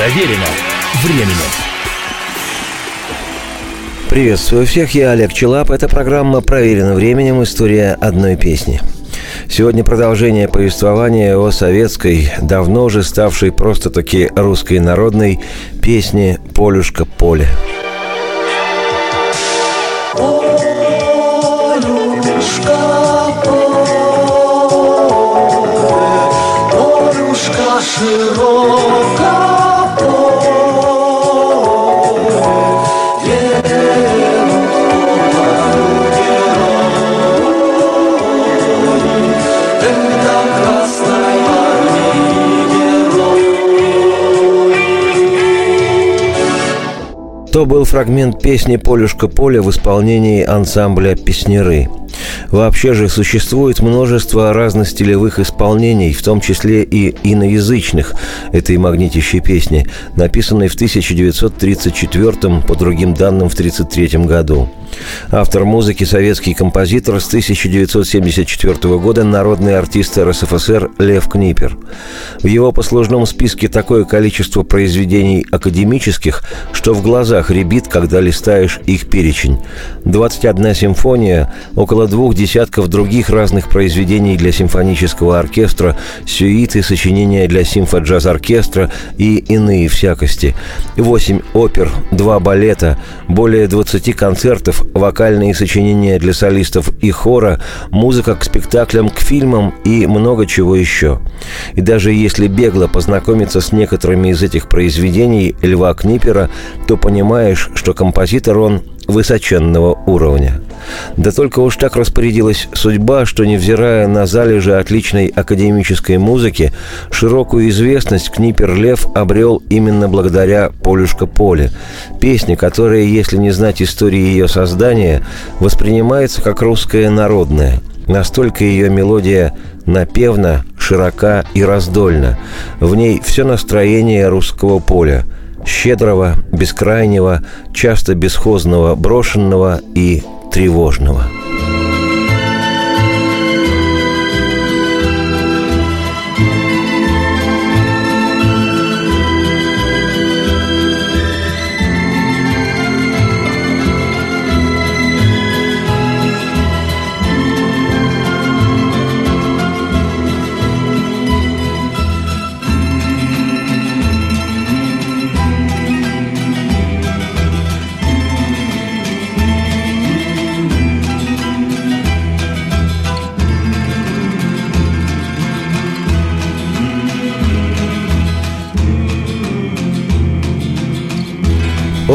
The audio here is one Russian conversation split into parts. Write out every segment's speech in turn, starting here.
Проверено временем. Приветствую всех, я Олег Челап. Это программа «Проверено временем. История одной песни». Сегодня продолжение повествования о советской, давно уже ставшей просто-таки русской народной песне «Полюшка поле». То был фрагмент песни «Полюшка поле» в исполнении ансамбля «Песнеры». Вообще же существует множество разностилевых исполнений, в том числе и иноязычных этой магнитящей песни, написанной в 1934 по другим данным в 1933 году. Автор музыки – советский композитор с 1974 года, народный артист РСФСР Лев Книпер. В его послужном списке такое количество произведений академических, что в глазах ребит, когда листаешь их перечень. 21 симфония, около двух десятков других разных произведений для симфонического оркестра, сюиты, сочинения для симфоджаз-оркестра и иные всякости. 8 опер, 2 балета, более 20 концертов, вокальные сочинения для солистов и хора, музыка к спектаклям, к фильмам и много чего еще. И даже если бегло познакомиться с некоторыми из этих произведений Льва Книпера, то понимаешь, что композитор он высоченного уровня. Да только уж так распорядилась судьба, что, невзирая на залежи отличной академической музыки, широкую известность Книпер Лев обрел именно благодаря «Полюшка поле», песне, которая, если не знать истории ее создания, воспринимается как русская народная. Настолько ее мелодия напевна, широка и раздольна. В ней все настроение русского поля – щедрого, бескрайнего, часто бесхозного, брошенного и тревожного.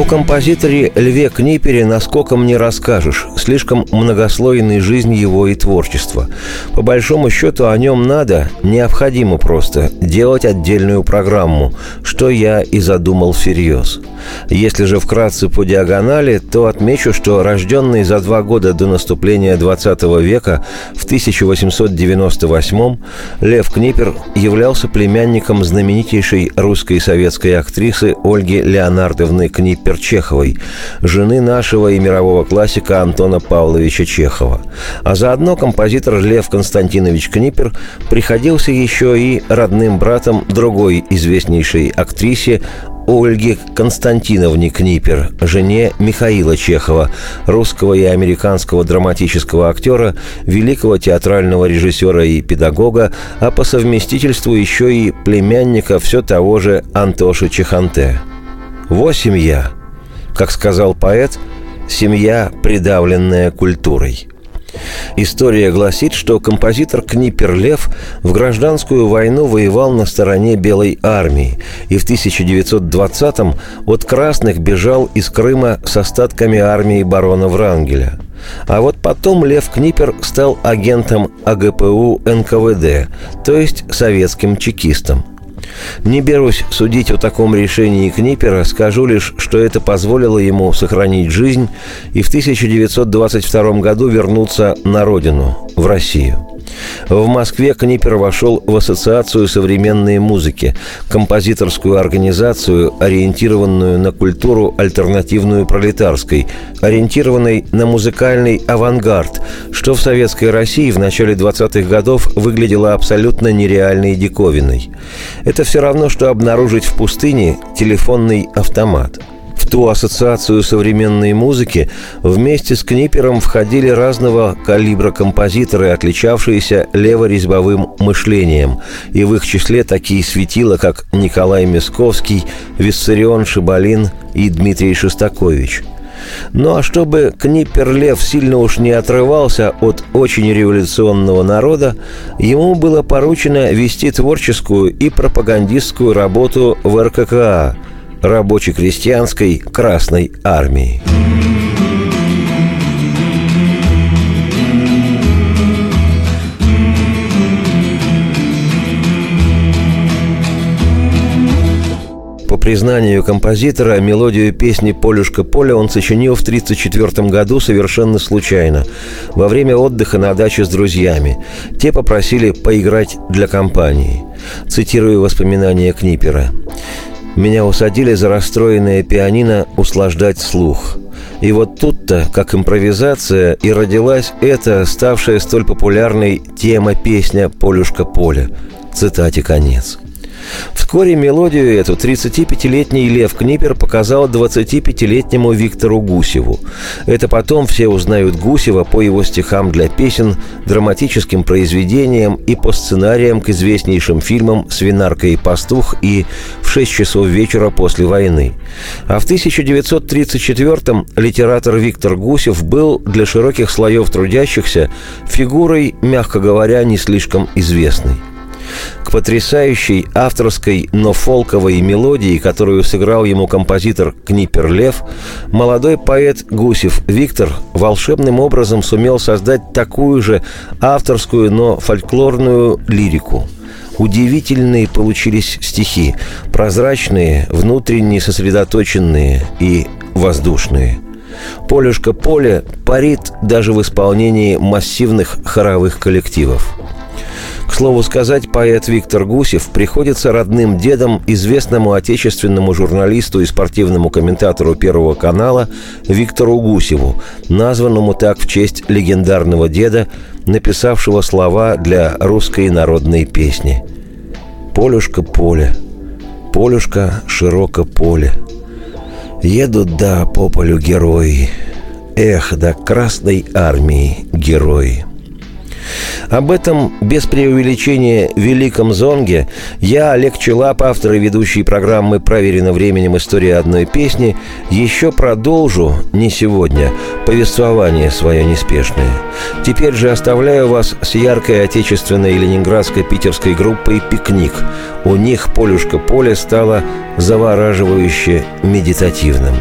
Композиторе Льве Книпере наскоком не расскажешь. Слишком многослойной жизнь его и творчество. По большому счету о нем надо, необходимо просто, делать отдельную программу, что я и задумал всерьез. Если же вкратце по диагонали, то отмечу, что рожденный за два года до наступления XX века в 1898 Лев Книпер являлся племянником знаменитейшей русской советской актрисы Ольги Леонардовны Книпер Перчеховой, жены нашего и мирового классика Антона Павловича Чехова. А заодно композитор Лев Константинович Книпер приходился еще и родным братом другой известнейшей актрисе Ольге Константиновне Книпер, жене Михаила Чехова, русского и американского драматического актера, великого театрального режиссера и педагога, а по совместительству еще и племянника все того же Антоши Чеханте. Восемь я. Как сказал поэт, семья, придавленная культурой. История гласит, что композитор Книпер Лев в гражданскую войну воевал на стороне Белой армии и в 1920-м от красных бежал из Крыма с остатками армии барона Врангеля. А вот потом Лев Книпер стал агентом АГПУ НКВД, то есть советским чекистом – не берусь судить о таком решении Книпера, скажу лишь, что это позволило ему сохранить жизнь и в 1922 году вернуться на родину, в Россию. В Москве Книпер вошел в Ассоциацию современной музыки, композиторскую организацию, ориентированную на культуру альтернативную пролетарской, ориентированной на музыкальный авангард, что в Советской России в начале 20-х годов выглядело абсолютно нереальной диковиной. Это все равно, что обнаружить в пустыне телефонный автомат – в ту ассоциацию современной музыки вместе с Книпером входили разного калибра композиторы, отличавшиеся леворезьбовым мышлением, и в их числе такие светила, как Николай Мясковский, Виссарион Шибалин и Дмитрий Шостакович – ну а чтобы Книпер Лев сильно уж не отрывался от очень революционного народа, ему было поручено вести творческую и пропагандистскую работу в РККА, рабоче-крестьянской Красной Армии. По признанию композитора, мелодию песни «Полюшка поля» он сочинил в 1934 году совершенно случайно, во время отдыха на даче с друзьями. Те попросили поиграть для компании. Цитирую воспоминания Книпера. Меня усадили за расстроенное пианино услаждать слух. И вот тут-то, как импровизация, и родилась эта, ставшая столь популярной тема песня «Полюшка поля». Цитате конец. Вскоре мелодию эту 35-летний Лев Книпер показал 25-летнему Виктору Гусеву. Это потом все узнают Гусева по его стихам для песен, драматическим произведениям и по сценариям к известнейшим фильмам «Свинарка и пастух» и «В 6 часов вечера после войны». А в 1934-м литератор Виктор Гусев был для широких слоев трудящихся фигурой, мягко говоря, не слишком известной. К потрясающей авторской, но фолковой мелодии, которую сыграл ему композитор Книпер Лев, молодой поэт Гусев Виктор волшебным образом сумел создать такую же авторскую, но фольклорную лирику. Удивительные получились стихи, прозрачные, внутренне сосредоточенные и воздушные – Полюшка поле парит даже в исполнении массивных хоровых коллективов. К слову сказать, поэт Виктор Гусев приходится родным дедом известному отечественному журналисту и спортивному комментатору Первого канала Виктору Гусеву, названному так в честь легендарного деда, написавшего слова для русской народной песни. «Полюшка поле, полюшка широко поле, едут да по полю герои, эх, да Красной Армии герои». Об этом, без преувеличения, великом зонге я, Олег Челап, автор и ведущий программы «Проверено временем. История одной песни», еще продолжу, не сегодня, повествование свое неспешное. Теперь же оставляю вас с яркой отечественной ленинградской питерской группой «Пикник». У них «Полюшка поле» стало завораживающе медитативным.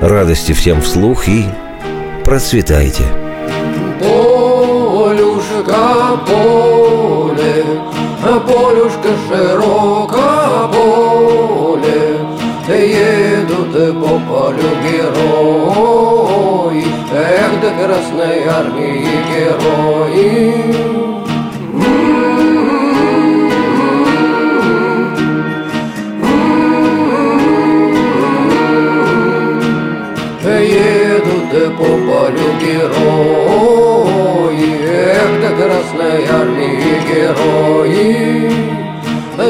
Радости всем вслух и процветайте! Полюшка поле, полюшка широка поле, Едут по полю герои, Эх, да Красной Армии герои.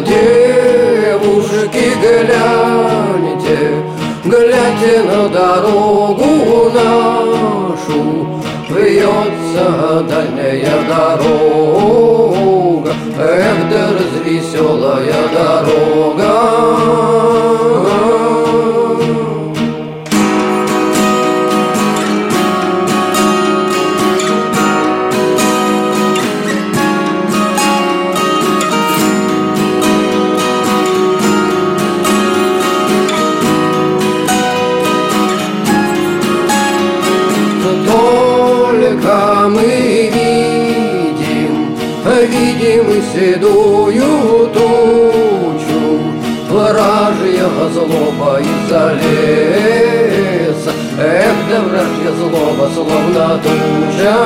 Девушки, гляньте, гляньте на дорогу нашу, Вьется дальняя дорога, Эх, да развеселая дорога. Седую тучу, Вражья злоба из-за леса. Эх, да вражья злоба, словно туча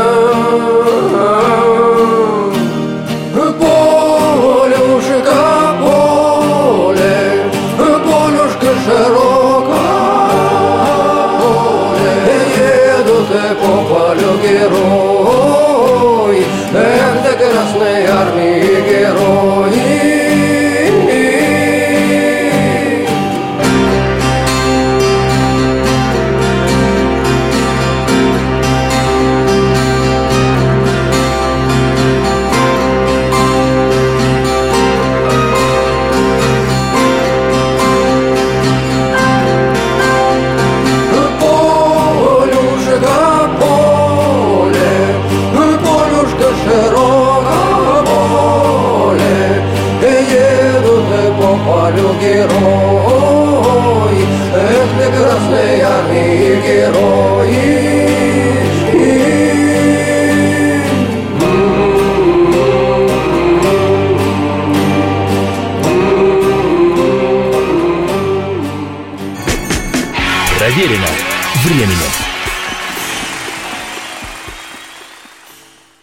Проверено временем.